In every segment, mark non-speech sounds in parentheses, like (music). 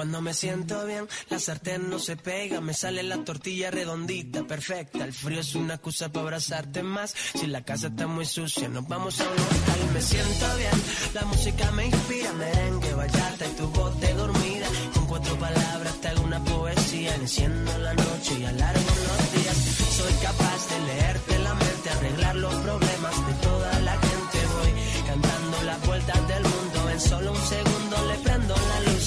Cuando me siento bien, la sartén no se pega, me sale la tortilla redondita, perfecta. El frío es una excusa para abrazarte más. Si la casa está muy sucia, nos vamos a un local. Me siento bien, la música me inspira, merengue, bachata y tu voz de dormida. Con cuatro palabras te hago una poesía, enciendo la noche y alargo los días. Soy capaz de leerte la mente, arreglar los problemas de toda la gente. Voy cantando las vueltas del mundo, en solo un segundo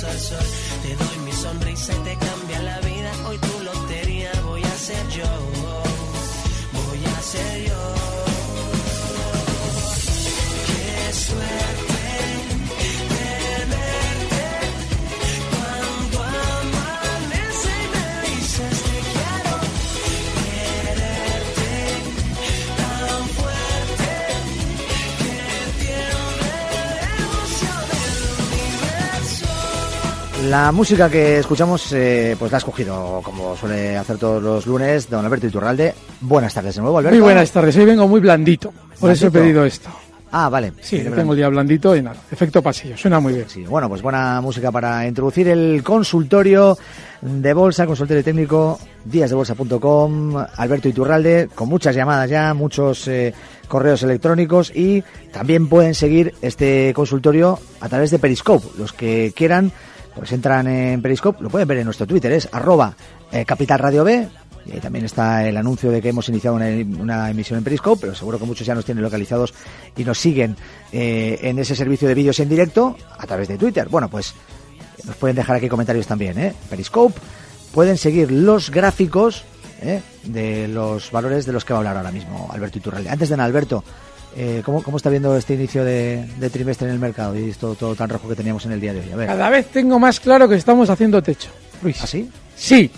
Te doy mi sonrisa y te cambia la vida. Hoy tu lotería voy a ser yo. Voy a ser yo. La música que escuchamos, eh, pues la ha escogido, como suele hacer todos los lunes, don Alberto Iturralde. Buenas tardes de nuevo, Alberto. Muy buenas tardes, hoy vengo muy blandito, por eso he ¿Blandito? pedido esto. Ah, vale. Sí, Viene tengo el día blandito y nada, efecto pasillo, suena muy bien. Sí, bueno, pues buena música para introducir el consultorio de bolsa, consultorio técnico, díasdebolsa.com, Alberto Iturralde, con muchas llamadas ya, muchos eh, correos electrónicos y también pueden seguir este consultorio a través de Periscope. Los que quieran, pues entran en Periscope, lo pueden ver en nuestro Twitter, es arroba eh, Capital Radio B. Y ahí también está el anuncio de que hemos iniciado una, emisión en Periscope, pero seguro que muchos ya nos tienen localizados y nos siguen eh, en ese servicio de vídeos en directo a través de Twitter. Bueno, pues nos pueden dejar aquí comentarios también, ¿eh? Periscope. Pueden seguir los gráficos ¿eh? de los valores de los que va a hablar ahora mismo Alberto Iturralde. Antes de nada, Alberto, eh, ¿cómo, ¿cómo está viendo este inicio de, de trimestre en el mercado y esto todo tan rojo que teníamos en el día de hoy? A ver. Cada vez tengo más claro que estamos haciendo techo. Luis. ¿Ah, sí? Sí,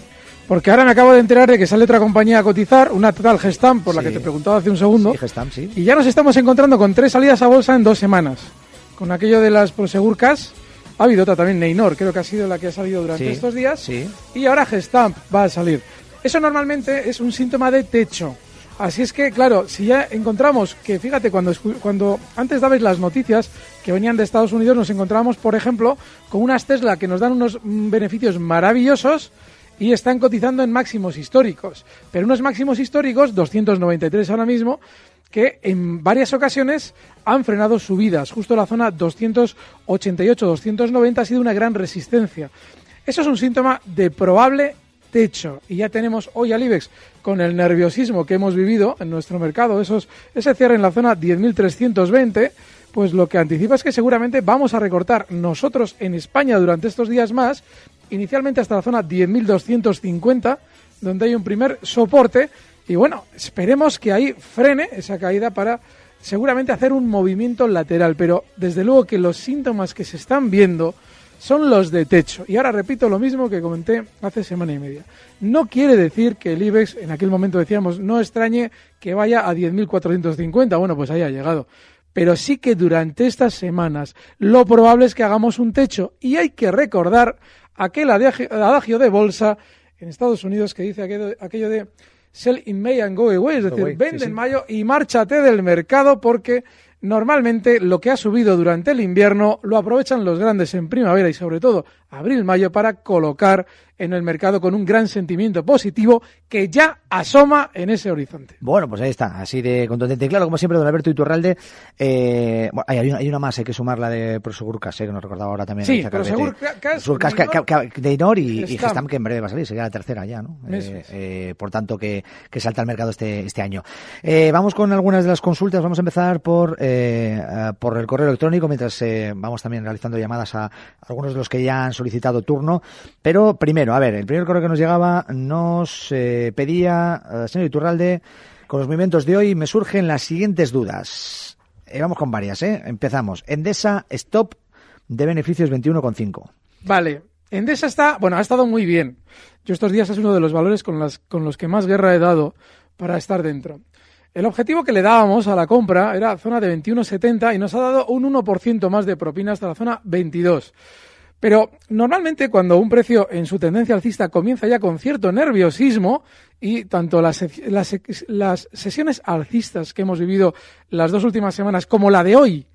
porque ahora me acabo de enterar de que sale otra compañía a cotizar, una tal Gestam, por la que te preguntaba hace un segundo, Sí, Gestam, sí. y ya nos estamos encontrando con tres salidas a bolsa en dos semanas. Con aquello de las Prosegur Cash, ha habido otra también, Neynor, creo que ha sido la que ha salido durante Sí, estos días, sí. y ahora Gestamp va a salir. Eso normalmente es un síntoma de techo. Así es que, claro, si ya encontramos que, fíjate, cuando, cuando antes dabais las noticias que venían de Estados Unidos, nos encontrábamos, por ejemplo, con unas Tesla que nos dan unos mm, beneficios maravillosos y están cotizando en máximos históricos. Pero unos máximos históricos, 293 ahora mismo, que en varias ocasiones han frenado subidas. Justo la zona 288-290 ha sido una gran resistencia. Eso es un síntoma de probable techo. Y ya tenemos hoy al IBEX con el nerviosismo que hemos vivido en nuestro mercado, esos, ese cierre en la zona 10.320, pues lo que anticipa es que seguramente vamos a recortar nosotros en España durante estos días más, inicialmente hasta la zona 10.250, donde hay un primer soporte. Y bueno, esperemos que ahí frene esa caída para seguramente hacer un movimiento lateral. Pero desde luego que los síntomas que se están viendo son los de techo. Y ahora repito lo mismo que comenté hace semana y media. No quiere decir que el IBEX, en aquel momento decíamos, no extrañe que vaya a 10.450. Bueno, pues haya llegado. Pero sí que durante estas semanas lo probable es que hagamos un techo. Y hay que recordar aquel adagio de bolsa en Estados Unidos que dice aquello, de sell in May and go away, es decir, vende sí, sí. en mayo y márchate del mercado porque normalmente lo que ha subido durante el invierno lo aprovechan los grandes en primavera y sobre todo abril-mayo para colocar en el mercado con un gran sentimiento positivo que ya asoma en ese horizonte. Bueno, pues ahí está, así de contundente. Claro, como siempre, don Alberto Iturralde, eh, bueno, hay, una, hay una más, hay que sumar la de Prosegur Cash, eh, que nos recordaba ahora también. Sí, Alicia Carrete. Prosegur Ca- Cash, Prosegur Cash, Neynor, ca- ca- Neynor y, y Gestam. Que en breve va a salir, sería la tercera ya, ¿no? Eh, eh, por tanto, que, que salta al mercado este, este año. Eh, vamos con algunas de las consultas, vamos a empezar por, por el correo electrónico, mientras vamos también realizando llamadas a algunos de los que ya han solicitado turno. Pero primero, a ver, el primer correo que nos llegaba nos eh, pedía, eh, señor Iturralde, con los movimientos de hoy me surgen las siguientes dudas. Eh, vamos con varias, ¿eh? Empezamos. Endesa, stop de beneficios 21,5. Vale, Endesa está, bueno, ha estado muy bien. Yo estos días es uno de los valores con, las, con los que más guerra he dado para estar dentro. El objetivo que le dábamos a la compra era zona de 21,70 y nos ha dado un 1% más de propina hasta la zona 22. Pero normalmente cuando un precio en su tendencia alcista comienza ya con cierto nerviosismo y tanto las, sesiones alcistas que hemos vivido las dos últimas semanas como la de hoy,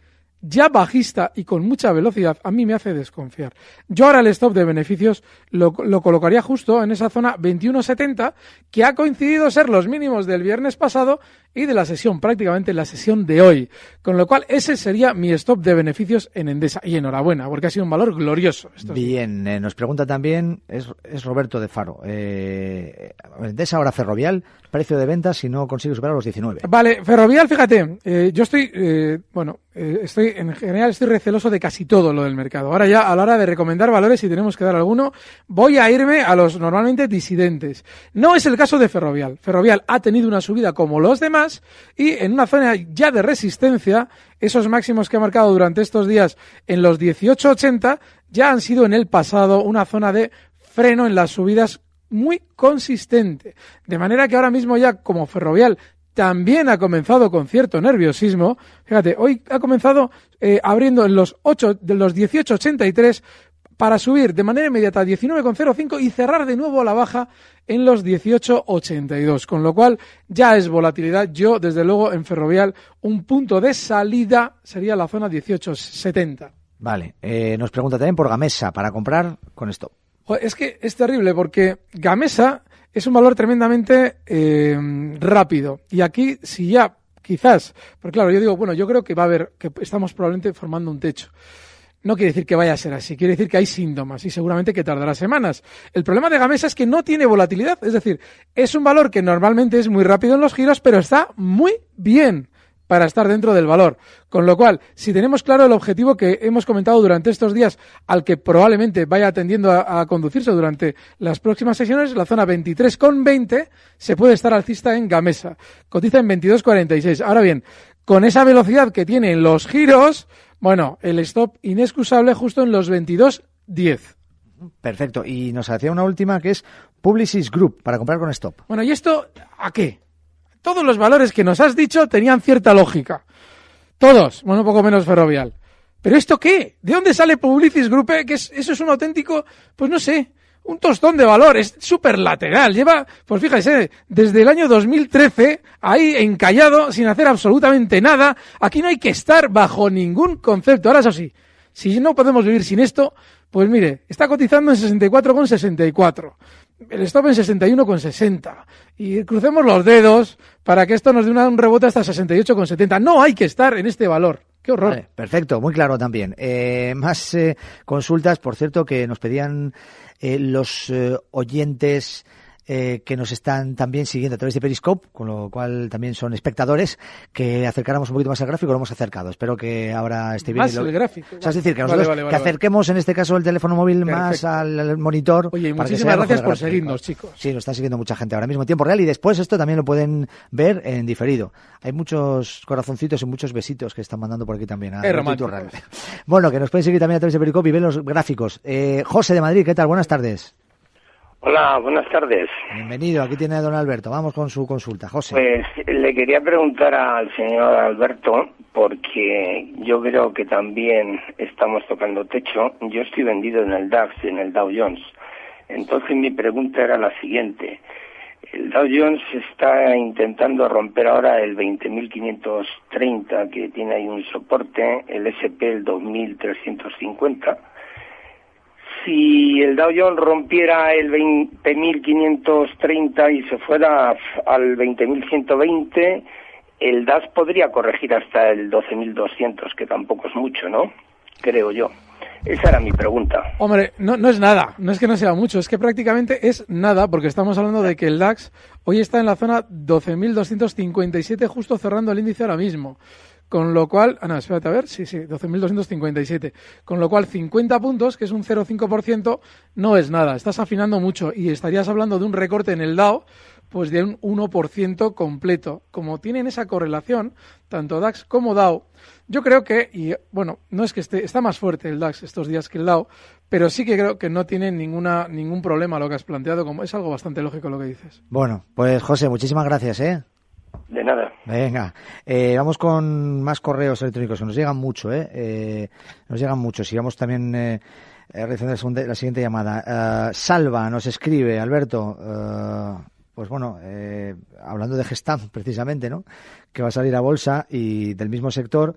ya bajista y con mucha velocidad, a mí me hace desconfiar. Yo ahora el stop de beneficios lo, lo colocaría justo en esa zona 21.70, que ha coincidido ser los mínimos del viernes pasado y de la sesión, prácticamente la sesión de hoy. Con lo cual, ese sería mi stop de beneficios en Endesa. Y enhorabuena, porque ha sido un valor glorioso. Bien, eh, nos pregunta también, es, es Roberto de Faro, eh, Endesa ahora Ferrovial, precio de venta si no consigue superar los 19. Vale, Ferrovial, fíjate, eh, yo estoy, eh, bueno, eh, estoy, en general estoy receloso de casi todo lo del mercado. Ahora ya, a la hora de recomendar valores, si tenemos que dar alguno, voy a irme a los normalmente disidentes. No es el caso de Ferrovial. Ferrovial ha tenido una subida como los demás, y en una zona ya de resistencia, esos máximos que ha marcado durante estos días en los 18.80 ya han sido en el pasado una zona de freno en las subidas muy consistente. De manera que ahora mismo ya como ferrovial también ha comenzado con cierto nerviosismo. Fíjate, hoy ha comenzado eh, abriendo en los 8 de los 18.83 para subir de manera inmediata a 19,05 y cerrar de nuevo a la baja en los 18,82. Con lo cual ya es volatilidad. Yo, desde luego, en Ferrovial, un punto de salida sería la zona 18,70. Vale. Eh, nos pregunta también por Gamesa para comprar con esto. Es que es terrible porque Gamesa es un valor tremendamente eh, rápido. Y aquí, si ya quizás, porque claro, yo digo, bueno, yo creo que va a haber, que estamos probablemente formando un techo no quiere decir que vaya a ser así, quiere decir que hay síntomas y seguramente que tardará semanas. El problema de Gamesa es que no tiene volatilidad, es decir, es un valor que normalmente es muy rápido en los giros, pero está muy bien para estar dentro del valor. Con lo cual, si tenemos claro el objetivo que hemos comentado durante estos días, al que probablemente vaya tendiendo a, conducirse durante las próximas sesiones, la zona 23,20 se puede estar alcista en Gamesa. Cotiza en 22,46. Ahora bien, con esa velocidad que tienen los giros, bueno, el stop inexcusable justo en los 22.10. Perfecto. Y nos hacía una última que es Publicis Group para comprar con stop. Bueno, ¿y esto a qué? Todos los valores que nos has dicho tenían cierta lógica. Todos. Bueno, un poco menos ferrovial. ¿Pero esto qué? ¿De dónde sale Publicis Group? Eh? Que eso es un auténtico, pues no sé, un tostón de valor, es súper lateral. Lleva, pues fíjese, desde el año 2013 ahí encallado sin hacer absolutamente nada. Aquí no hay que estar bajo ningún concepto. Ahora eso sí, si no podemos vivir sin esto, pues mire, está cotizando en 64,64. El stop en 61,60. Y crucemos los dedos para que esto nos dé un rebote hasta 68,70. No hay que estar en este valor. Qué horror. perfecto, muy claro también. Eh, más eh, consultas, por cierto, que nos pedían eh, los eh, oyentes eh, que nos están también siguiendo a través de Periscope, con lo cual también son espectadores, que acercáramos un poquito más al gráfico, lo hemos acercado. Espero que ahora esté bien. Más el gráfico. O sea, es decir, que, nosotros, que acerquemos en este caso el teléfono móvil más al, monitor. Oye, muchísimas gracias por seguirnos, chicos. Sí, nos está siguiendo mucha gente ahora mismo en tiempo real y después esto también lo pueden ver en diferido. Hay muchos corazoncitos y muchos besitos que están mandando por aquí también. A bueno, que nos pueden seguir también a través de Periscope y ver los gráficos. Eh, José de Madrid, ¿qué tal? Buenas tardes. Hola, buenas tardes. Bienvenido, aquí tiene a don Alberto. Vamos con su consulta, José. Pues le quería preguntar al señor Alberto, porque yo creo que también estamos tocando techo. Yo estoy vendido en el DAX, en el Dow Jones. Entonces mi pregunta era la siguiente. El Dow Jones está intentando romper ahora el 20.530, que tiene ahí un soporte, el SP el 2.350 si el Dow Jones rompiera el 20.530 y se fuera al 20.120, el DAS podría corregir hasta el 12.200, que tampoco es mucho, ¿no? Creo yo. Esa era mi pregunta. Hombre, no, no es nada, no es que no sea mucho, es que prácticamente es nada, porque estamos hablando de que el DAX hoy está en la zona 12.257, justo cerrando el índice ahora mismo. Con lo cual, ah, no, espérate a ver, sí, sí, 12.257. Con lo cual, 50 puntos, que es un 0,5%, no es nada. Estás afinando mucho y estarías hablando de un recorte en el DAO, pues de un 1% completo. Como tienen esa correlación, tanto DAX como DAO, yo creo que, y bueno, no es que esté, está más fuerte el DAX estos días que el DAO, pero sí que creo que no tiene ninguna, ningún problema lo que has planteado, como es algo bastante lógico lo que dices. Bueno, pues José, muchísimas gracias, ¿eh? De nada. Venga, eh, vamos con más correos electrónicos nos llegan mucho, ¿eh? eh nos llegan muchos. Y vamos también eh, realizando la siguiente llamada. Salva nos escribe, Alberto. pues bueno, hablando de Gestam, precisamente, ¿no? Que va a salir a bolsa y del mismo sector.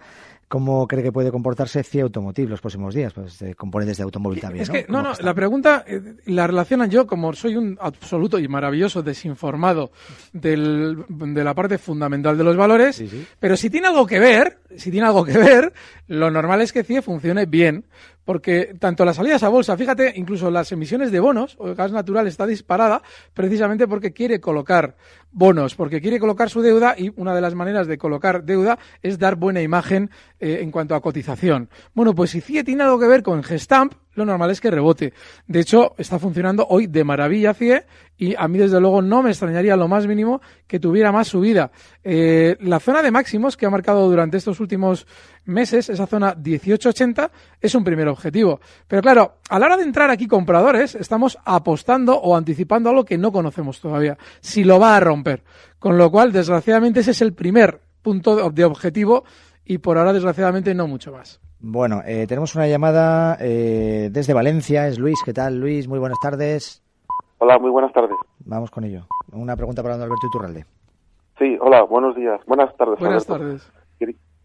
¿Cómo cree que puede comportarse CIA Automotive los próximos días? Pues de componentes de automóvil también. Es que, no, no, la pregunta eh, la relacionan yo, como soy un absoluto y maravilloso desinformado del, de la parte fundamental de los valores, pero si tiene algo que ver, si tiene algo que ver, lo normal es que CIE funcione bien, porque tanto las salidas a bolsa, fíjate, incluso las emisiones de bonos o gas natural está disparada precisamente porque quiere colocar bonos, porque quiere colocar su deuda y una de las maneras de colocar deuda es dar buena imagen eh, en cuanto a cotización. Bueno, pues si CIE tiene algo que ver con Gestamp, lo normal es que rebote. De hecho, está funcionando hoy de maravilla CIE y a mí desde luego no me extrañaría lo más mínimo que tuviera más subida. Eh, la zona de máximos que ha marcado durante estos últimos meses, esa zona 1880, es un primer objetivo. Pero claro, a la hora de entrar aquí compradores, estamos apostando o anticipando algo que no conocemos todavía, si lo va a romper. Con lo cual, desgraciadamente, ese es el primer punto de objetivo y por ahora, desgraciadamente, no mucho más. Bueno, eh, tenemos una llamada eh, desde Valencia. Es Luis. ¿Qué tal, Luis? Muy buenas tardes. Hola, muy buenas tardes. Vamos con ello. Una pregunta para don Alberto Iturralde. Sí, hola, buenos días. Buenas tardes. Buenas tardes.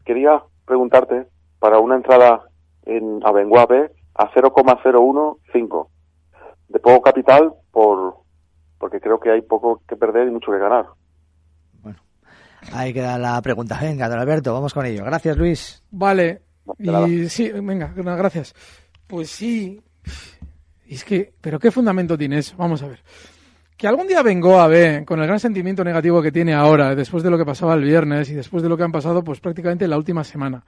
Quería preguntarte para una entrada en Abenguape a 0,015 de poco capital por porque creo que hay poco que perder y mucho que ganar. Bueno, ahí queda la pregunta. Venga, don Alberto, vamos con ello. Gracias, Luis. Vale, y sí, venga, gracias. Pues sí. Es que, ¿pero qué fundamento tiene eso? Vamos a ver. Que algún día vengo a ver, con el gran sentimiento negativo que tiene ahora, después de lo que pasaba el viernes y después de lo que han pasado, pues prácticamente la última semana,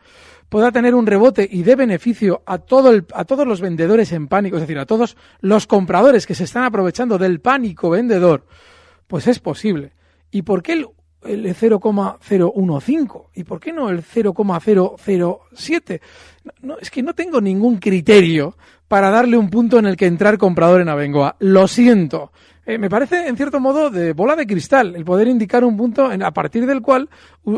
pueda tener un rebote y dé beneficio a, todo el, a todos los vendedores en pánico, es decir, a todos los compradores que se están aprovechando del pánico vendedor, pues es posible. ¿Y por qué el el 0,015 y por qué no el 0,007 no, es que no tengo ningún criterio para darle un punto en el que entrar comprador en Abengoa. Lo siento. Eh, me parece en cierto modo de bola de cristal el poder indicar un punto en, a partir del cual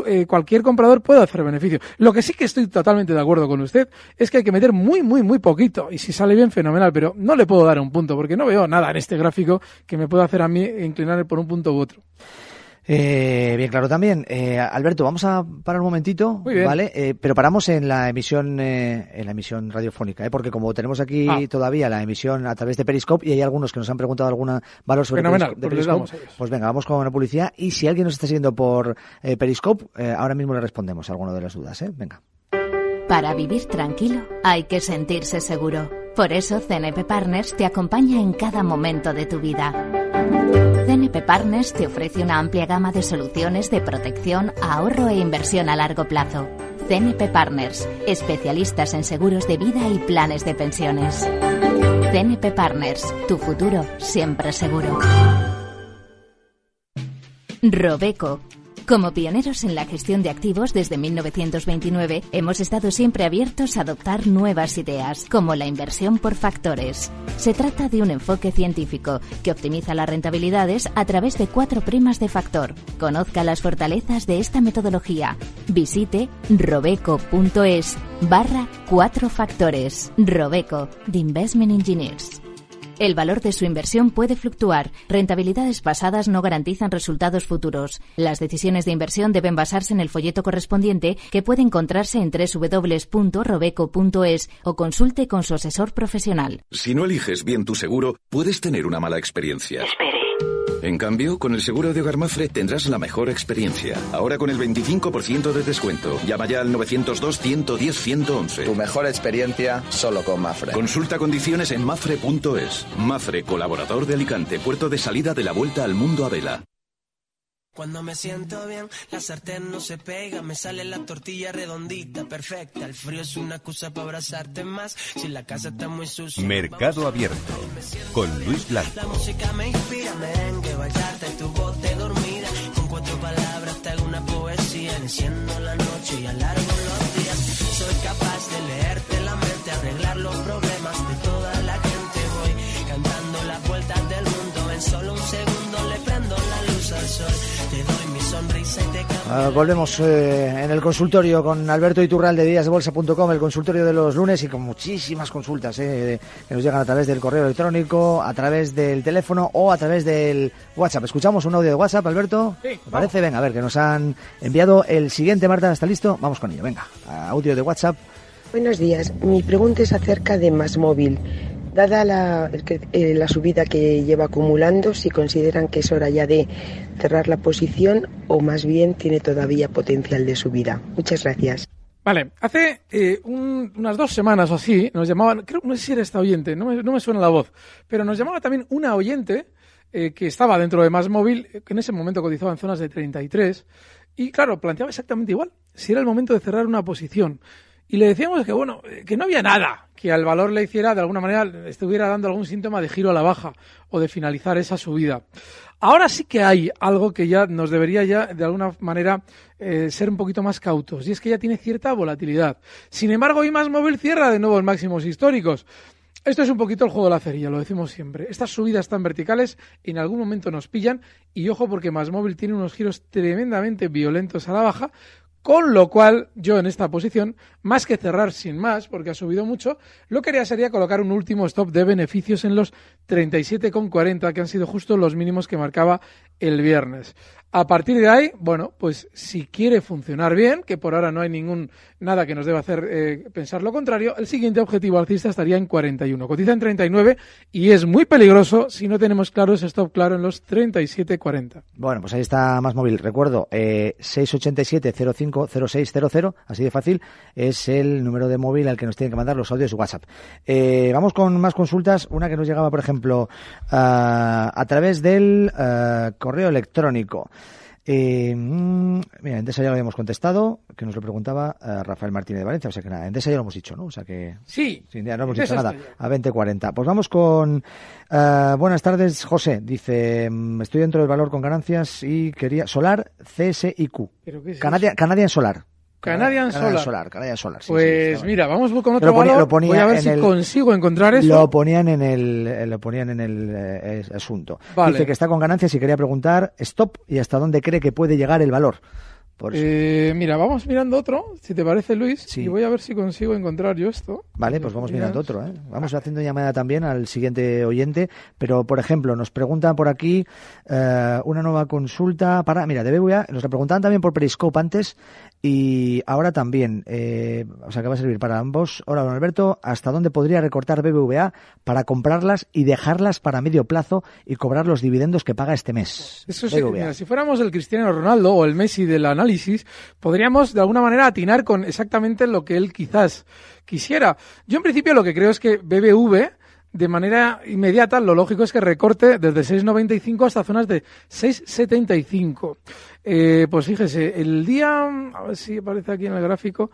eh, cualquier comprador puede hacer beneficio. Lo que sí que estoy totalmente de acuerdo con usted es que hay que meter muy muy muy poquito. Y si sale bien fenomenal. Pero no le puedo dar un punto porque no veo nada en este gráfico que me pueda hacer a mí inclinar por un punto u otro eh, bien claro también. Eh, Alberto, vamos a parar un momentito, ¿vale? Eh, pero paramos en la emisión eh, en la emisión radiofónica, ¿eh? porque como tenemos aquí ah. todavía la emisión a través de Periscope y hay algunos que nos han preguntado alguna valor sobre Periscope, pues venga, vamos con la publicidad y si alguien nos está siguiendo por Periscope, ahora mismo le respondemos a alguna de las dudas, ¿eh? Venga. Para vivir tranquilo hay que sentirse seguro. Por eso CNP Partners te acompaña en cada momento de tu vida. CNP Partners te ofrece una amplia gama de soluciones de protección, ahorro e inversión a largo plazo. CNP Partners, especialistas en seguros de vida y planes de pensiones. CNP Partners, tu futuro siempre seguro. Robeco como pioneros en la gestión de activos desde 1929, hemos estado siempre abiertos a adoptar nuevas ideas, como la inversión por factores. Se trata de un enfoque científico que optimiza las rentabilidades a través de cuatro primas de factor. Conozca las fortalezas de esta metodología. Visite robeco.es barra cuatro factores. Robeco, The Investment Engineers. El valor de su inversión puede fluctuar. Rentabilidades pasadas no garantizan resultados futuros. Las decisiones de inversión deben basarse en el folleto correspondiente que puede encontrarse en www.robeco.es o consulte con su asesor profesional. Si no eliges bien tu seguro, puedes tener una mala experiencia. Espere. En cambio, con el seguro de Hogar Mafre tendrás la mejor experiencia. Ahora con el 25% de descuento. Llama ya al 902-110-111. Tu mejor experiencia solo con Mafre. Consulta condiciones en mafre.es. Mafre, colaborador de Alicante, puerto de salida de la vuelta al mundo a vela. Cuando me siento bien, la sartén no se pega, me sale la tortilla redondita, perfecta. El frío es una excusa para abrazarte más. Si la casa está muy sucia. Mercado abierto con Luis Blanco. La música me inspira, merengue, bailarte, tu voz te dormida. Con cuatro palabras te hago una poesía, enciendo la noche y alargo los días. Soy capaz de leerte la mente, arreglar los problemas Ah, volvemos eh, en el consultorio con Alberto Iturral de díasdebolsa.com, el consultorio de los lunes y con muchísimas consultas eh, que nos llegan a través del correo electrónico, a través del teléfono o a través del WhatsApp. ¿Escuchamos un audio de WhatsApp, Alberto? Sí, ¿Me parece? Venga, a ver, que nos han enviado el siguiente. Marta, ¿está listo? Vamos con ello. Venga, audio de WhatsApp. Buenos días. Mi pregunta es acerca de Más Móvil. Dada la, eh, la subida que lleva acumulando, si consideran que es hora ya de cerrar la posición o más bien tiene todavía potencial de subida. Muchas gracias. Vale, hace eh, un- unas dos semanas o así nos llamaban, creo no sé si era esta oyente, no me, no me suena la voz, pero nos llamaba también una oyente eh, que estaba dentro de Más Móvil, que en ese momento cotizaba en zonas de 33, y claro, planteaba exactamente igual, si era el momento de cerrar una posición. Y le decíamos que, bueno, eh, que no había nada que al valor le hiciera, de alguna manera, estuviera dando algún síntoma de giro a la baja o de finalizar esa subida. Ahora sí que hay algo que ya nos debería ya, de alguna manera, eh, ser un poquito más cautos, y es que ya tiene cierta volatilidad. Sin embargo, hoy Más Móvil cierra de nuevo en máximos históricos. Esto es un poquito el juego de la cerilla, lo decimos siempre. Estas subidas tan verticales en algún momento nos pillan y ojo porque Más Móvil tiene unos giros tremendamente violentos a la baja, con lo cual yo en esta posición, más que cerrar sin más, porque ha subido mucho, lo que haría sería colocar un último stop de beneficios en los 37,40, que han sido justo los mínimos que marcaba el viernes. A partir de ahí, bueno, pues si quiere funcionar bien, que por ahora no hay ningún nada que nos deba hacer eh, pensar lo contrario, el siguiente objetivo alcista estaría en 41. Cotiza en 39 y es muy peligroso si no tenemos claro ese stop claro en los 37,40. Bueno, pues ahí está más móvil. Recuerdo, eh, 687-050600, así de fácil, es el número de móvil al que nos tienen que mandar los audios de WhatsApp. Eh, vamos con más consultas. Una que nos llegaba, por ejemplo, ah, a través del ah, correo electrónico. Eh, mm, mira, Endesa ya lo habíamos contestado, que nos lo preguntaba eh, Rafael Martínez de Valencia, o sea que nada, Endesa ya lo hemos dicho, ¿no? O sea que... Sí, Sí, ya no hemos dicho nada. A 2040. Pues vamos con. eh, buenas tardes, José. Dice: mm, Estoy dentro del valor con ganancias y quería. Solar CSIQ. ¿Pero qué es? Canadian Solar. Canadian Solar. Solar. Canadian Solar. sí, Pues mira, vamos con Lo otro ponía- valor. lo ponía Voy a ver si el- consigo encontrar eso. Lo ponían en el, eh, lo ponían en el eh, asunto. Vale. Dice que está con ganancias y quería preguntar stop y hasta dónde cree que puede llegar el valor. Por. Eh, mira, vamos mirando otro, si te parece, Luis, Sí. y voy a ver si consigo encontrar yo esto. Vale, pues vamos Mira, mirando otro. ¿eh? Vamos haciendo llamada también al siguiente oyente. Pero, por ejemplo, nos preguntan por aquí eh, una nueva consulta para. Mira, de BBVA. Nos la preguntaban también por Periscope antes y ahora también. eh, o sea, que va a servir para ambos. Hola, don Alberto. ¿Hasta dónde podría recortar BBVA para comprarlas y dejarlas para medio plazo y cobrar los dividendos que paga este mes? Eso sí, mira, si fuéramos el Cristiano Ronaldo o el Messi del análisis, podríamos de alguna manera atinar con exactamente lo que él quizás quisiera. Yo en principio lo que creo es que BBV de manera inmediata lo lógico es que recorte desde 6,95 hasta zonas de 6,75. Eh, pues fíjese, el día, a ver si aparece aquí en el gráfico,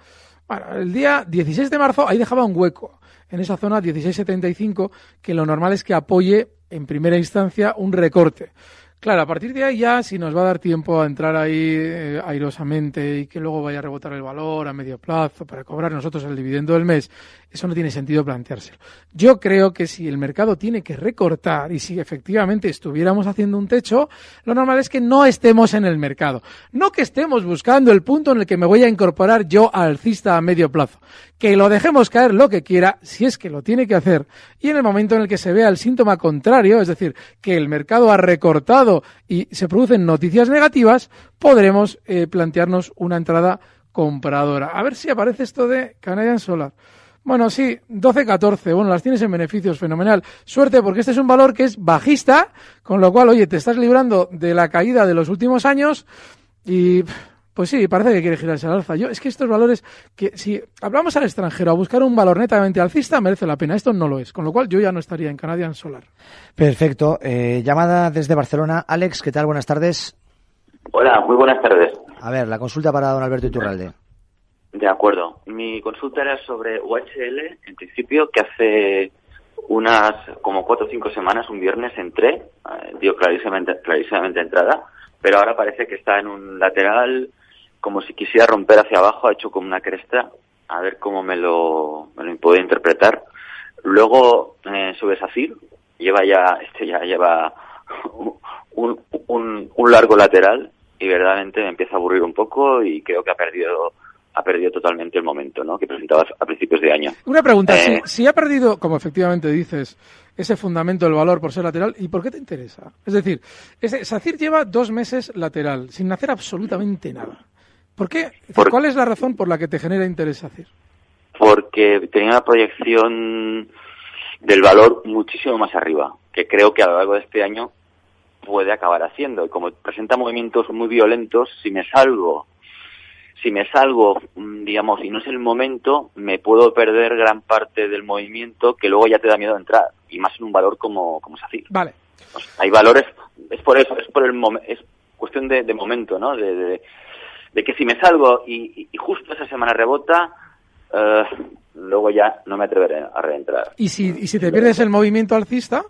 el día 16 de marzo ahí dejaba un hueco en esa zona 16,75 que lo normal es que apoye en primera instancia un recorte. Claro, a partir de ahí ya, si nos va a dar tiempo a entrar ahí eh, airosamente y que luego vaya a rebotar el valor a medio plazo para cobrar nosotros el dividendo del mes, eso no tiene sentido planteárselo. Yo creo que si el mercado tiene que recortar y si efectivamente estuviéramos haciendo un techo, lo normal es que no estemos en el mercado. No que estemos buscando el punto en el que me voy a incorporar yo alcista a medio plazo. Que lo dejemos caer lo que quiera, si es que lo tiene que hacer. Y en el momento en el que se vea el síntoma contrario, es decir, que el mercado ha recortado y se producen noticias negativas, podremos eh, plantearnos una entrada compradora. A ver si aparece esto de Canadian Solar. Bueno, sí, 12-14. Bueno, las tienes en beneficios, fenomenal. Suerte, porque este es un valor que es bajista, con lo cual, oye, te estás librando de la caída de los últimos años y, pues sí, parece que quiere girarse al alza. Yo, es que estos valores, que si hablamos al extranjero a buscar un valor netamente alcista, merece la pena. Esto no lo es, con lo cual yo ya no estaría en Canadian Solar. Perfecto. Eh, llamada desde Barcelona. Alex, ¿qué tal? Buenas tardes. Hola, muy buenas tardes. A ver, la consulta para don Alberto Iturralde. De acuerdo. Mi consulta era sobre UHL, en principio, que hace unas como cuatro o cinco semanas, un viernes, entré, eh, dio clarísimamente, clarísimamente entrada, pero ahora parece que está en un lateral, como si quisiera romper hacia abajo, ha hecho como una cresta, a ver cómo me lo, me lo puedo interpretar. Luego eh, sube Safir, lleva ya, este ya lleva (laughs) un, un, un largo lateral, y verdaderamente me empieza a aburrir un poco y creo que ha perdido ha perdido totalmente el momento ¿no? que presentabas a principios de año. Una pregunta, si, Eh, si ha perdido, como efectivamente dices, ese fundamento del valor por ser lateral, ¿y por qué te interesa? Es decir, ese, Sacir lleva dos meses lateral, sin hacer absolutamente nada. ¿Por qué? Por- ¿Cuál es la razón por la que te genera interés Sacir? porque tenía una proyección del valor muchísimo más arriba, que creo que a lo largo de este año puede acabar haciendo. Y como presenta movimientos muy violentos, si me salgo, si me salgo, mm, digamos, y no es el momento, me puedo perder gran parte del movimiento que luego ya te da miedo entrar, y más en un valor como, como SACIR. Vale. Hay valores, es por eso, es por el es cuestión de, de momento, ¿no? De, de- de que si me salgo y, justo esa semana rebota, eh, luego ya no me atreveré a reentrar. Y si, y si te pierdes el movimiento alcista,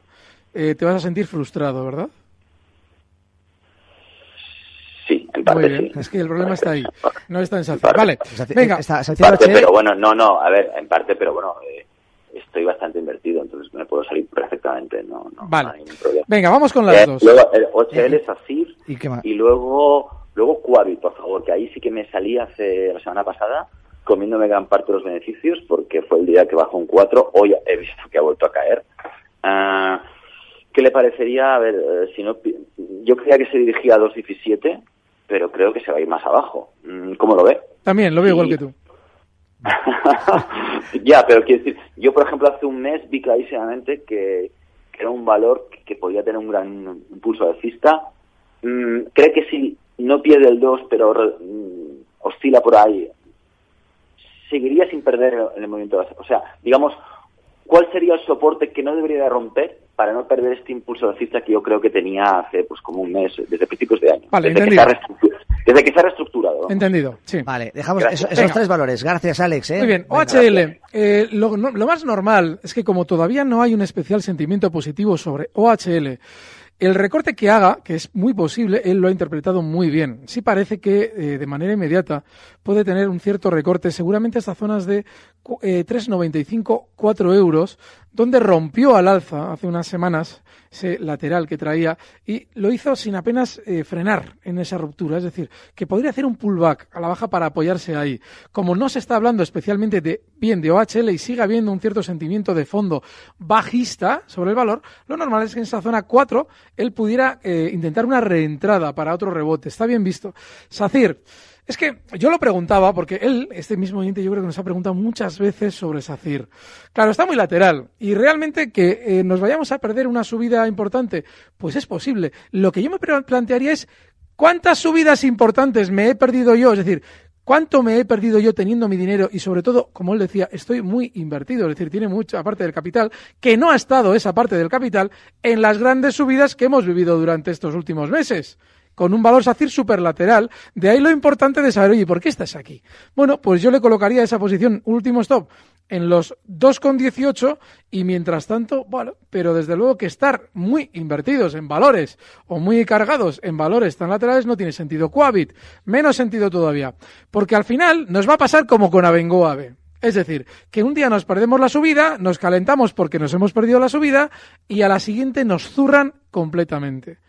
eh, te vas a sentir frustrado, ¿verdad? Sí, en parte Muy bien, sí. es que el problema está ahí, no está en Sacir. Vale, Saci- venga. está- En parte, pero bueno, no, no, a ver, en parte, pero bueno, eh, estoy bastante invertido, entonces me puedo salir perfectamente, no, no, no Vale. hay ningún problema. Venga, vamos con las Eh, dos. Luego, el OCL, SACIR, ¿Y qué más? y luego, luego Quabit, por favor, que ahí sí que me salí hace la semana pasada comiéndome gran parte de los beneficios porque fue el día que bajó un 4, hoy he visto que ha vuelto a caer. Ah, ¿Qué le parecería? A ver, eh, si no, yo creía que se dirigía a 2.17, pero creo que se va a ir más abajo. Mm, ¿Cómo lo ve? También, lo veo Sí. igual que tú. (laughs) ya, pero quiero decir, yo por ejemplo hace un mes vi clarísimamente que, que era un valor que, que podía tener un gran impulso alcista. Mm, cree que si no pierde el 2, pero re- mm, oscila por ahí, seguiría sin perder el, el movimiento. de la- O sea, digamos, ¿cuál sería el soporte que no debería de romper para no perder este impulso alcista que yo creo que tenía hace pues como un mes, desde principios de año? Vale, desde, que se ha desde que se ha reestructurado. Entendido, sí. Vale, dejamos Gracias. esos, tres valores. Gracias, Alex. ¿eh? Muy bien, Venga. OHL. Eh, lo, no- lo más normal es que como todavía no hay un especial sentimiento positivo sobre OHL, el recorte que haga, que es muy posible, él lo ha interpretado muy bien. Sí parece que eh, de manera inmediata puede tener un cierto recorte, seguramente hasta zonas de eh, 3,95, 4 euros, donde rompió al alza hace unas semanas ese lateral que traía y lo hizo sin apenas eh, frenar en esa ruptura. Es decir, que podría hacer un pullback a la baja para apoyarse ahí. Como no se está hablando especialmente de bien de OHL y sigue habiendo un cierto sentimiento de fondo bajista sobre el valor, lo normal es que en esa zona 4 él pudiera eh, intentar una reentrada para otro rebote. Está bien visto. Sacir. Es que yo lo preguntaba porque él, este mismo oyente, yo creo que nos ha preguntado muchas veces sobre Sacir. Claro, está muy lateral. Y realmente que eh, nos vayamos a perder una subida importante, pues es posible. Lo que yo me plantearía es cuántas subidas importantes me he perdido yo, es decir, cuánto me he perdido yo teniendo mi dinero y sobre todo, como él decía, estoy muy invertido, es decir, tiene mucha parte del capital que no ha estado esa parte del capital en las grandes subidas que hemos vivido durante estos últimos meses con un valor SACIR superlateral. De ahí lo importante de saber, oye, ¿por qué estás aquí? Bueno, pues yo le colocaría esa posición último stop en los 2,18 y mientras tanto, bueno, pero desde luego que estar muy invertidos en valores o muy cargados en valores tan laterales no tiene sentido. Coavit, menos sentido todavía, porque al final nos va a pasar como con Abengoa Ave. Es decir, que un día nos perdemos la subida, nos calentamos porque nos hemos perdido la subida y a la siguiente nos zurran completamente.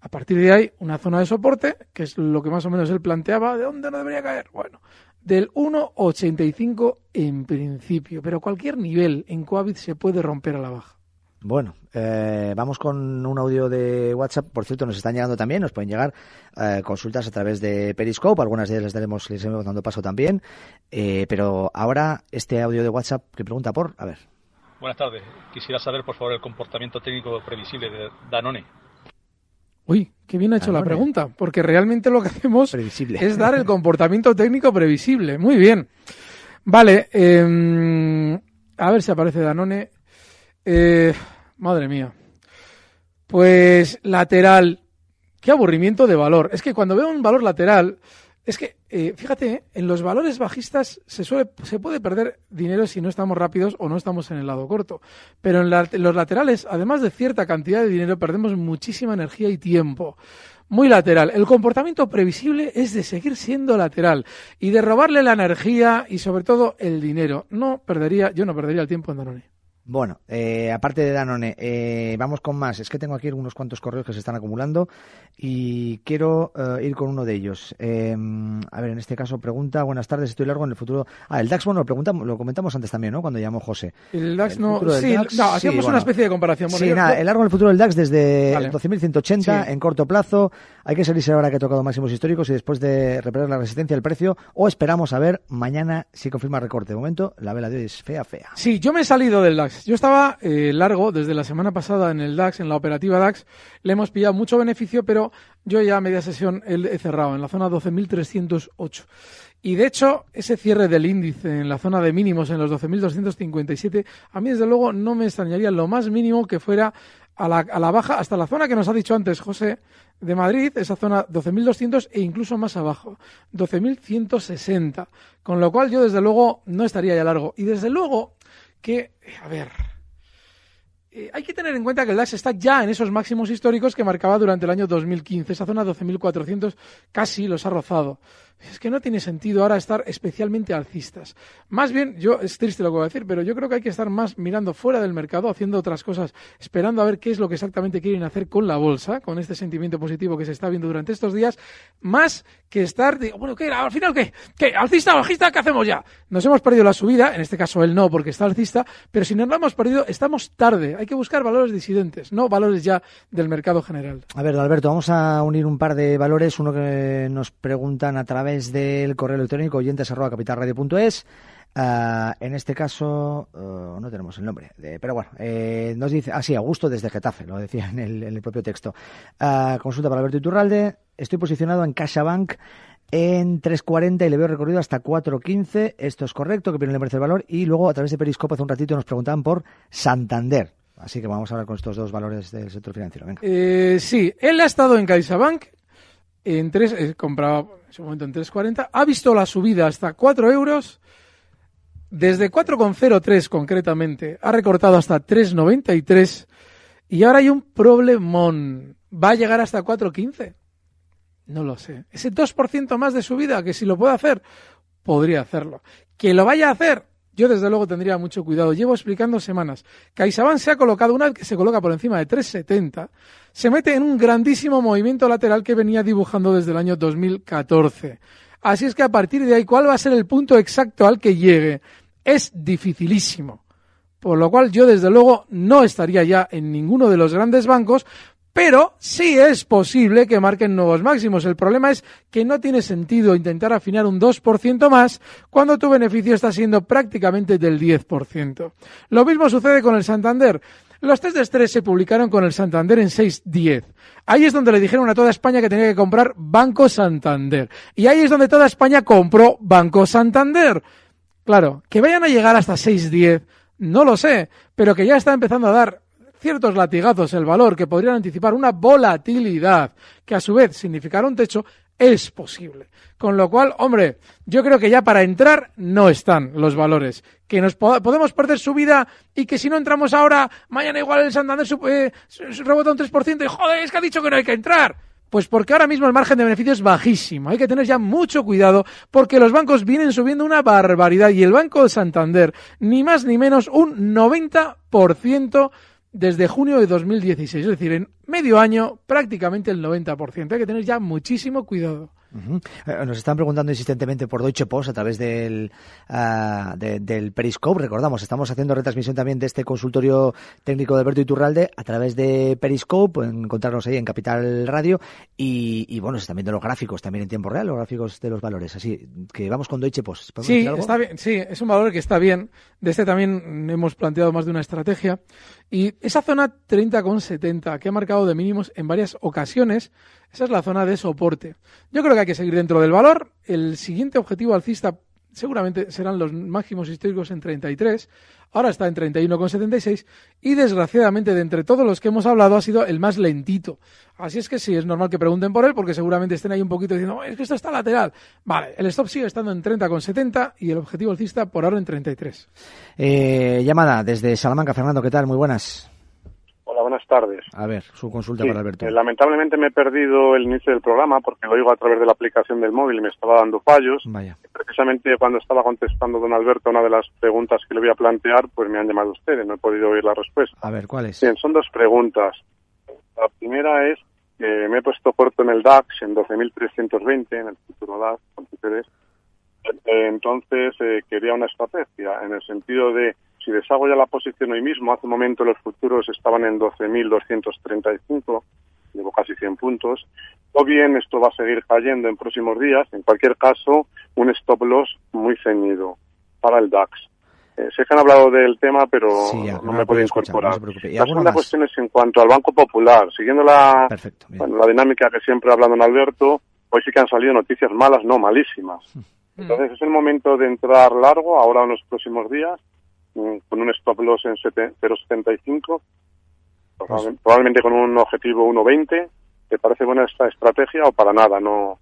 A partir de ahí, una zona de soporte, que es lo que más o menos él planteaba, ¿de dónde no debería caer? Bueno, del 1,85 en principio, pero cualquier nivel en Coavit se puede romper a la baja. Bueno, eh, vamos con un audio de WhatsApp. Por cierto, nos están llegando también, nos pueden llegar eh, consultas a través de Periscope. Algunas de ellas les daremos, les iremos dando paso también. Eh, pero ahora este audio de WhatsApp que pregunta por, a ver. Buenas tardes. Quisiera saber, por favor, el comportamiento técnico previsible de Danone. Uy, qué bien ha hecho la pregunta, porque realmente lo que hacemos Previsible. es dar el comportamiento técnico previsible. Muy bien. Vale, eh, a ver si aparece Danone. Eh, madre mía. Pues lateral. Qué aburrimiento de valor. Es que cuando veo un valor lateral, es que, eh, fíjate, ¿eh? en los valores bajistas se, suele, se puede perder dinero si no estamos rápidos o no estamos en el lado corto. Pero en, los laterales, además de cierta cantidad de dinero, perdemos muchísima energía y tiempo. Muy lateral. El comportamiento previsible es de seguir siendo lateral y de robarle la energía y sobre todo el dinero. No perdería, yo no perdería el tiempo en Danone. Bueno, eh, aparte de Danone, eh, vamos con más. Es que tengo aquí unos cuantos correos que se están acumulando y quiero eh, ir con uno de ellos. Eh, a ver, en este caso pregunta, buenas tardes, estoy largo en el futuro. Ah, el DAX, bueno, lo, preguntamos, lo comentamos antes también, ¿no? Cuando llamó José. El DAX El no, sí, DAX, no, hacíamos sí, una especie de comparación. Bueno, sí, yo- nada, yo- el largo en el futuro del DAX desde Vale. 12.180 Sí. en corto plazo. Hay que salirse ahora que ha tocado máximos históricos y después de reparar la resistencia del precio o esperamos a ver mañana si confirma recorte. De momento, la vela de hoy es fea, fea. Sí, yo me he salido del DAX. Yo estaba eh, largo desde la semana pasada en el DAX, en la operativa DAX. Le hemos pillado mucho beneficio, pero yo ya a media sesión he cerrado en la zona 12.308. Y de hecho, ese cierre del índice en la zona de mínimos en los 12.257, a mí desde luego no me extrañaría lo más mínimo que fuera a la, a la baja hasta la zona que nos ha dicho antes José de Madrid, esa zona 12.200 e incluso más abajo, 12.160. Con lo cual yo desde luego no estaría ya largo. Y desde luego que, a ver, eh, hay que tener en cuenta que el DAX está ya en esos máximos históricos que marcaba durante el año 2015. Esa zona 12.400 casi los ha rozado. Es que no tiene sentido ahora estar especialmente alcistas. Más bien, yo es triste lo que voy a decir, pero yo creo que hay que estar más mirando fuera del mercado, haciendo otras cosas, esperando a ver qué es lo que exactamente quieren hacer con la bolsa, con este sentimiento positivo que se está viendo durante estos días, más que estar, bueno, ¿qué? Al final, ¿qué? ¿Qué? ¿Alcista o bajista? ¿Qué hacemos ya? Nos hemos perdido la subida, en este caso él no, porque está alcista, pero si no la hemos perdido, estamos tarde. Hay que buscar valores disidentes, no valores ya del mercado general. A ver, Alberto, vamos a unir un par de valores. Uno que nos preguntan a través del correo electrónico oyentes arroba. Ah, en este caso, eh, no tenemos el nombre, de- pero bueno, eh, nos dice, así, Augusto desde Getafe, lo decía en el, propio texto. Ah, consulta para Alberto Iturralde, estoy posicionado en CaixaBank en 3.40 y le veo recorrido hasta 4.15, esto es correcto, que opinión le merece el valor, y luego a través de Periscope hace un ratito nos preguntaban por Santander. Así que vamos a hablar con estos dos valores del sector financiero. Eh, sí, él ha estado en CaixaBank, en tres, eh, compraba en su momento en 3.40, ha visto la subida hasta 4 euros, desde 4,03 concretamente, ha recortado hasta 3,93 y ahora hay un problemón. ¿Va a llegar hasta 4,15? No lo sé. Ese 2% más de subida, que si lo puede hacer, podría hacerlo. Que lo vaya a hacer, yo desde luego tendría mucho cuidado. Llevo explicando semanas. CaixaBank se ha colocado, una vez que se coloca por encima de 3,70, se mete en un grandísimo movimiento lateral que venía dibujando desde el año 2014. Así es que a partir de ahí, ¿cuál va a ser el punto exacto al que llegue? Es dificilísimo. Por lo cual yo desde luego no estaría ya en ninguno de los grandes bancos, pero sí es posible que marquen nuevos máximos. El problema es que no tiene sentido intentar afinar un 2% más cuando tu beneficio está siendo prácticamente del 10%. Lo mismo sucede con el Santander. Los test de estrés se publicaron con el Santander en 6.10. Ahí es donde le dijeron a toda España que tenía que comprar Banco Santander. Y ahí es donde toda España compró Banco Santander. Claro, que vayan a llegar hasta 6.10, no lo sé, pero que ya está empezando a dar ciertos latigazos el valor que podrían anticipar una volatilidad que a su vez significará un techo, es posible. Con lo cual, hombre, yo creo que ya para entrar no están los valores. Que nos po- podemos perder su vida y que si no entramos ahora, mañana igual el Santander eh, rebota un 3% y joder, es que ha dicho que no hay que entrar. Pues porque ahora mismo el margen de beneficio es bajísimo. Hay que tener ya mucho cuidado porque los bancos vienen subiendo una barbaridad y el Banco de Santander, ni más ni menos, un 90% desde junio de 2016. Es decir, en medio año prácticamente el 90%. Hay que tener ya muchísimo cuidado. Eh, Nos están preguntando insistentemente por Deutsche Post a través del, ah, de- del Periscope. Recordamos, estamos haciendo retransmisión también de este consultorio técnico de Alberto Iturralde a través de Periscope. Pueden encontrarnos ahí en Capital Radio. Y, y bueno, se están viendo los gráficos también en tiempo real, los gráficos de los valores. Así que vamos con Deutsche Post. ¿Podemos Sí, está bien, sí, es un valor que está bien. De este también hemos planteado más de una estrategia. Y esa zona 30,70 que ha marcado de mínimos en varias ocasiones, esa es la zona de soporte. Yo creo que hay que seguir dentro del valor. El siguiente objetivo alcista seguramente serán los máximos históricos en 33. Ahora está en 31,76 y desgraciadamente de entre todos los que hemos hablado ha sido el más lentito. Así es que sí, es normal que pregunten por él porque seguramente estén ahí un poquito diciendo, "Oh, es que esto está lateral. Vale, el stop sigue estando en 30,70 y el objetivo alcista por ahora en 33. Eh, llamada desde Salamanca. Fernando, ¿qué tal? Muy buenas. Hola, buenas tardes. A ver, su consulta Sí, para Alberto. eh, lamentablemente me he perdido el inicio del programa porque lo oigo a través de la aplicación del móvil y me estaba dando fallos. Vaya. Precisamente cuando estaba contestando don Alberto una de las preguntas que le voy a plantear, pues me han llamado ustedes, no he podido oír la respuesta. A ver, ¿cuál es? Bien, son dos preguntas. La primera es que me he puesto corto en el DAX en 12.320, en el futuro DAX, con ustedes. Entonces eh, quería una estrategia en el sentido de si deshago ya la posición hoy mismo, hace un momento los futuros estaban en 12.235, llevo casi 100 puntos, o bien esto va a seguir cayendo en próximos días, en cualquier caso, un stop loss muy ceñido para el DAX. Eh, sé que han hablado del tema, pero Sí, ya, no, no me puedo no incorporar. ¿Y La segunda más? cuestión es en cuanto al Banco Popular. Siguiendo la, bueno, la dinámica que siempre ha hablado don Alberto, hoy sí que han salido noticias malas, no malísimas. Entonces es el momento de entrar largo, ahora en los próximos días, con un stop loss en sete- 0,75, probable- probablemente con un objetivo 1,20. ¿Te parece buena esta estrategia o para nada? No,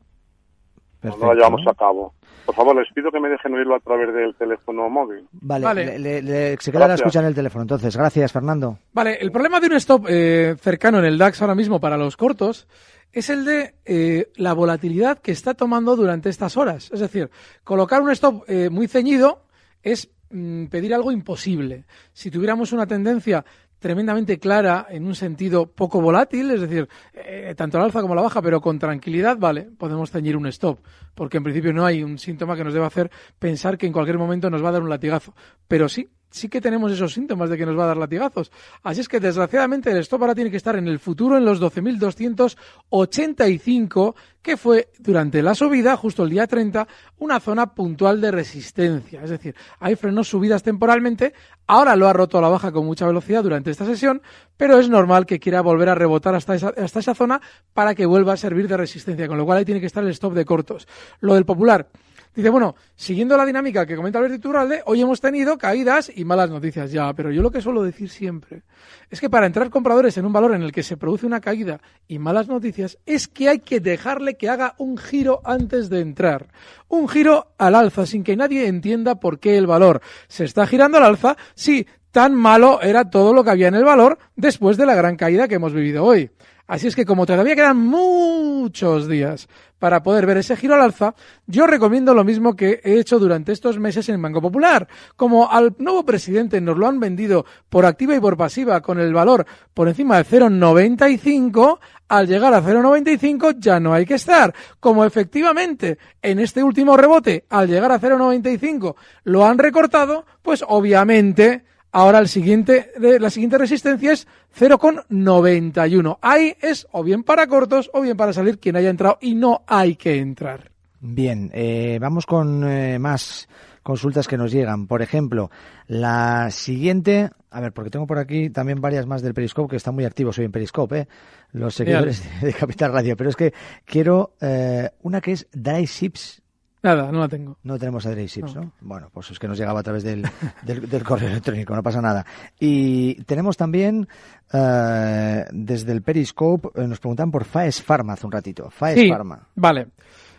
no la llevamos a cabo. Por favor, les pido que me dejen oírlo a través del teléfono móvil. Vale, Vale. le- le- le- se queda la escucha en el teléfono. Entonces, gracias, Fernando. Vale, el problema de un stop eh, cercano en el DAX ahora mismo para los cortos es el de eh, la volatilidad que está tomando durante estas horas. Es decir, colocar un stop eh, muy ceñido es mm, pedir algo imposible. Si tuviéramos una tendencia tremendamente clara en un sentido poco volátil, es decir, eh, tanto la alza como la baja, pero con tranquilidad, vale, podemos ceñir un stop, porque en principio no hay un síntoma que nos deba hacer pensar que en cualquier momento nos va a dar un latigazo. Pero sí, sí que tenemos esos síntomas de que nos va a dar latigazos. Así es que, desgraciadamente, el stop ahora tiene que estar en el futuro en los 12.285, que fue durante la subida, justo el día 30, una zona puntual de resistencia. Es decir, ahí frenó subidas temporalmente, ahora lo ha roto a la baja con mucha velocidad durante esta sesión, pero es normal que quiera volver a rebotar hasta esa, hasta esa zona para que vuelva a servir de resistencia, con lo cual ahí tiene que estar el stop de cortos. Lo del popular. Dice, bueno, siguiendo la dinámica que comenta Alberto Iturralde, hoy hemos tenido caídas y malas noticias ya, pero yo lo que suelo decir siempre es que para entrar compradores en un valor en el que se produce una caída y malas noticias, es que hay que dejarle que haga un giro antes de entrar. Un giro al alza, sin que nadie entienda por qué el valor se está girando al alza si tan malo era todo lo que había en el valor después de la gran caída que hemos vivido hoy. Así es que como todavía quedan muchos días para poder ver ese giro al alza, yo recomiendo lo mismo que he hecho durante estos meses en Banco Popular. Como al nuevo presidente nos lo han vendido por activa y por pasiva con el valor por encima de 0,95, al llegar a 0,95 ya no hay que estar. Como efectivamente en este último rebote, al llegar a 0,95 lo han recortado, pues obviamente Ahora el siguiente, de- la siguiente resistencia es 0,91. Ahí es o bien para cortos o bien para salir quien haya entrado y no hay que entrar. Bien, eh, vamos con eh, más consultas que nos llegan. Por ejemplo, la siguiente, a ver, porque tengo por aquí también varias más del Periscope que están muy activos hoy en Periscope, ¿eh? los seguidores (laughs) de Capital Radio. Pero es que quiero eh, una que es Dry Ships. Nada, no la tengo. No tenemos a Dry Ships, No. ¿no? Bueno, pues es que nos llegaba a través del, (laughs) del, del correo electrónico, no pasa nada. Y tenemos también eh, desde el Periscope, eh, nos preguntan por Faes Pharma hace un ratito. Faes Sí, Pharma. Vale.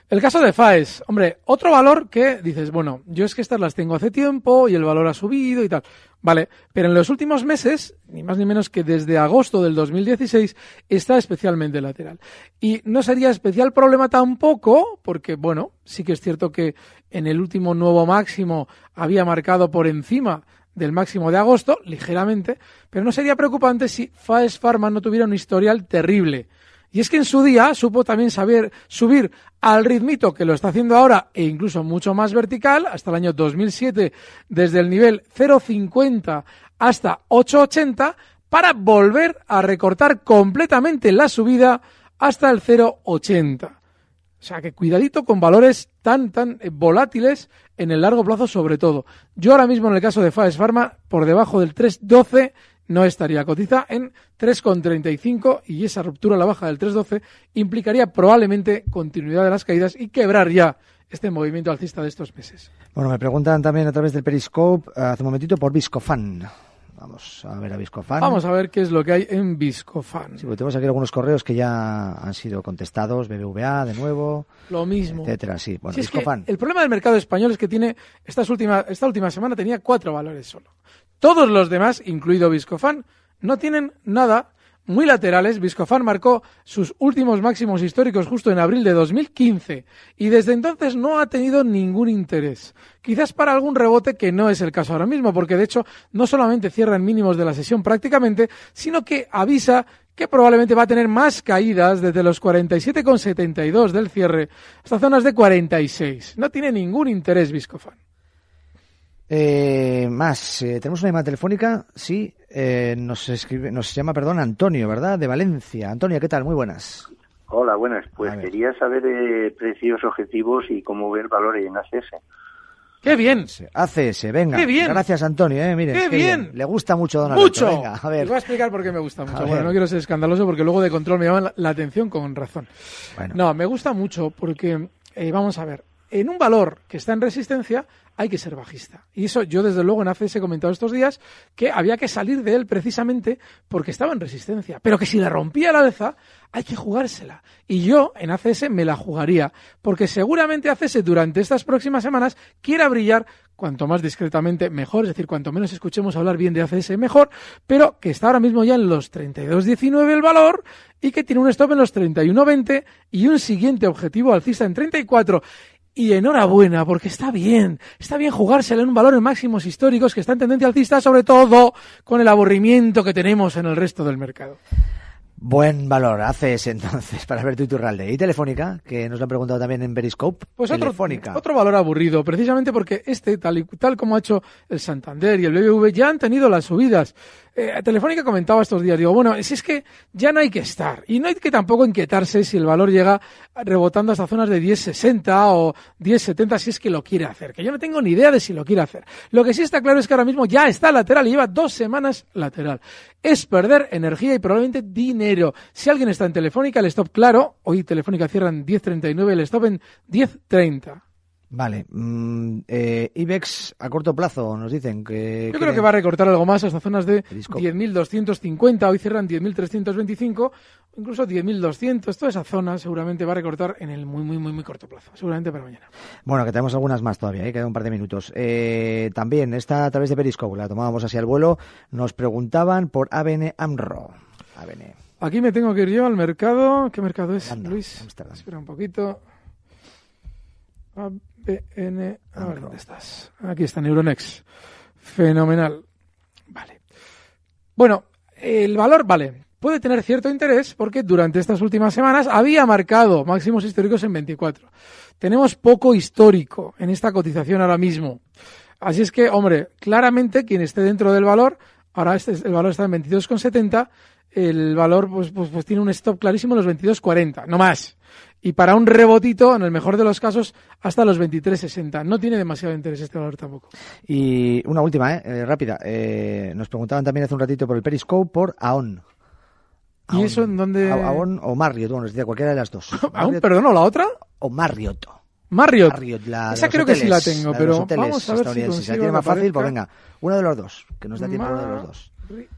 El caso de FAES, hombre, otro valor que dices, bueno, yo es que estas las tengo hace tiempo y el valor ha subido y tal. Vale, pero en los últimos meses, ni más ni menos que desde agosto del 2016, está especialmente lateral. Y no sería especial problema tampoco, porque, bueno, sí que es cierto que en el último nuevo máximo había marcado por encima del máximo de agosto, ligeramente, pero no sería preocupante si Faes Pharma no tuviera un historial terrible. Y es que en su día supo también saber subir al ritmito que lo está haciendo ahora e incluso mucho más vertical, hasta el año 2007, desde el nivel 0,50 hasta 8,80, para volver a recortar completamente la subida hasta el 0,80. O sea que cuidadito con valores tan, tan eh, volátiles en el largo plazo sobre todo. Yo ahora mismo en el caso de Faes Pharma, por debajo del 3,12 no estaría. Cotiza en 3,35 y esa ruptura a la baja del 3,12 implicaría probablemente continuidad de las caídas y quebrar ya este movimiento alcista de estos meses. Bueno, me preguntan también a través del Periscope eh, hace un momentito por Viscofan. Vamos a ver a Viscofan. Vamos a ver qué es lo que hay en Viscofan. Sí, porque tenemos aquí algunos correos que ya han sido contestados, BBVA de nuevo, Lo mismo. etcétera, sí. Bueno, Viscofan. el problema del mercado español es que tiene estas últimas, esta última semana tenía cuatro valores solo. Todos los demás, incluido Viscofan, no tienen nada muy laterales, Viscofan marcó sus últimos máximos históricos justo en abril de 2015 y desde entonces no ha tenido ningún interés. Quizás para algún rebote que no es el caso ahora mismo, porque de hecho no solamente cierra en mínimos de la sesión prácticamente, sino que avisa que probablemente va a tener más caídas desde los 47,72 del cierre hasta zonas de 46. No tiene ningún interés Viscofan. Eh, más, eh, tenemos una llamada telefónica, sí, eh, nos escribe, nos llama, perdón, Antonio, ¿verdad? De Valencia. Antonio, ¿qué tal? Muy buenas. Hola, buenas. Pues quería saber eh, precios objetivos y cómo ver valores en ACS. ¡Qué bien! ACS, venga. ¡Qué bien! Gracias, Antonio, eh, mire. ¡Qué bien! Le gusta mucho Don ¡Mucho! Alberto, venga, a ver. Les voy a explicar por qué me gusta mucho. A Bueno, ver. no quiero ser escandaloso porque luego de control me llaman la, la atención con razón. Bueno. No, me gusta mucho porque, eh, vamos a ver, en un valor que está en resistencia hay que ser bajista. Y eso yo desde luego en ACS he comentado estos días que había que salir de él precisamente porque estaba en resistencia. Pero que si le rompía la alza hay que jugársela. Y yo en ACS me la jugaría porque seguramente ACS durante estas próximas semanas quiera brillar cuanto más discretamente mejor, es decir, cuanto menos escuchemos hablar bien de ACS mejor, pero que está ahora mismo ya en los 32.19 el valor y que tiene un stop en los 31.20 y un siguiente objetivo alcista en 34. Y enhorabuena, porque está bien, está bien jugársela en un valor en máximos históricos que está en tendencia alcista, sobre todo con el aburrimiento que tenemos en el resto del mercado. Buen valor, ACS entonces, para Alberto Iturralde. Y Telefónica, que nos lo han preguntado también en Periscope. Pues otro, Telefónica. otro valor aburrido, precisamente porque este, tal, y, tal como ha hecho el Santander y el BBV, ya han tenido las subidas. Eh, Telefónica comentaba estos días, digo, bueno, si es que ya no hay que estar y no hay que tampoco inquietarse si el valor llega rebotando hasta zonas de 10.60 o 10.70 si es que lo quiere hacer, que yo no tengo ni idea de si lo quiere hacer. Lo que sí está claro es que ahora mismo ya está lateral y lleva dos semanas lateral. Es perder energía y probablemente dinero. Si alguien está en Telefónica, el stop claro, hoy Telefónica cierra en 10.39, el stop en 10.30. Vale. mm, eh, IBEX a corto plazo, nos dicen que... Yo creo que va a recortar algo más hasta zonas de Periscope. 10.250, hoy cierran 10.325, incluso 10.200, toda esa zona seguramente va a recortar en el muy, muy, muy, muy corto plazo, seguramente para mañana. Bueno, que tenemos algunas más todavía, ¿eh? queda un par de minutos. Eh, también, esta a través de Periscope, la tomábamos así al vuelo, nos preguntaban por ABN AMRO. ABN. Aquí me tengo que ir yo al mercado. ¿Qué mercado es, Luis? Espera un poquito. A ver, ¿dónde estás? Aquí está, Neuronext. Fenomenal. Vale. Bueno, el valor, vale, puede tener cierto interés porque durante estas últimas semanas había marcado máximos históricos en 24. Tenemos poco histórico en esta cotización ahora mismo. Así es que, hombre, claramente quien esté dentro del valor, ahora este, el valor está en 22,70, el valor pues, pues, pues tiene un stop clarísimo en los 22,40, no más. Y para un rebotito, en el mejor de los casos, hasta los 23,60. No tiene demasiado interés este valor tampoco. Y una última, ¿eh? Eh, rápida. Eh, nos preguntaban también hace un ratito por el Periscope por AON. ¿Y eso en dónde...? AON o Marriott, bueno, nos decía cualquiera de las dos. (laughs) ¿Aún, Marriott perdón, o la otra? o Marriott. Marriott. Marriott, la Esa creo que sí la hoteles, tengo, la los pero hoteles vamos a ver si. Si la tiene más fácil, pues venga, uno de los dos, que nos da tiempo uno de los dos. Marriott.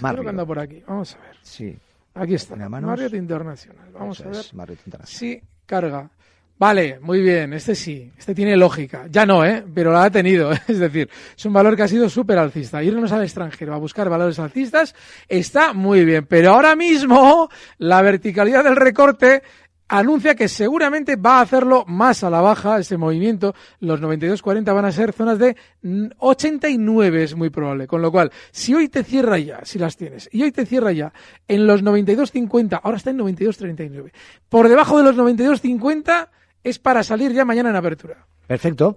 Creo que anda por aquí. Vamos a ver. Sí. Aquí está. Marriott Internacional. Vamos Eso a ver. es, Marriott International. Sí, carga. Vale, muy bien, este sí, este tiene lógica. Ya no, ¿eh? Pero la ha tenido. (laughs) Es decir, es un valor que ha sido súper alcista. Irnos al extranjero a buscar valores alcistas está muy bien. Pero ahora mismo la verticalidad del recorte anuncia que seguramente va a hacerlo más a la baja ese movimiento. Los 92.40 van a ser zonas de mm, 89 es muy probable. Con lo cual, si hoy te cierra ya, si las tienes, y hoy te cierra ya en los 92.50, ahora está en 92.39, por debajo de los 92.50 es para salir ya mañana en apertura. Perfecto.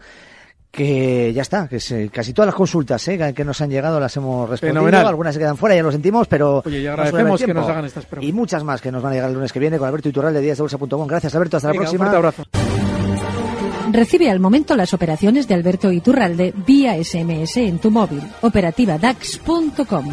Que ya está, que se- casi todas las consultas ¿eh? que nos han llegado las hemos respondido. Fenomenal. Algunas se quedan fuera, ya lo sentimos, pero. Oye, agradecemos que nos hagan estas preguntas. Y muchas más que nos van a llegar el lunes que viene con Alberto Iturral de díasdebolsa.com. Gracias, Alberto. Hasta Venga, la un próxima. fuerte abrazo. Recibe al momento las operaciones de Alberto Iturralde vía SMS en tu móvil. Operativa DAX.com.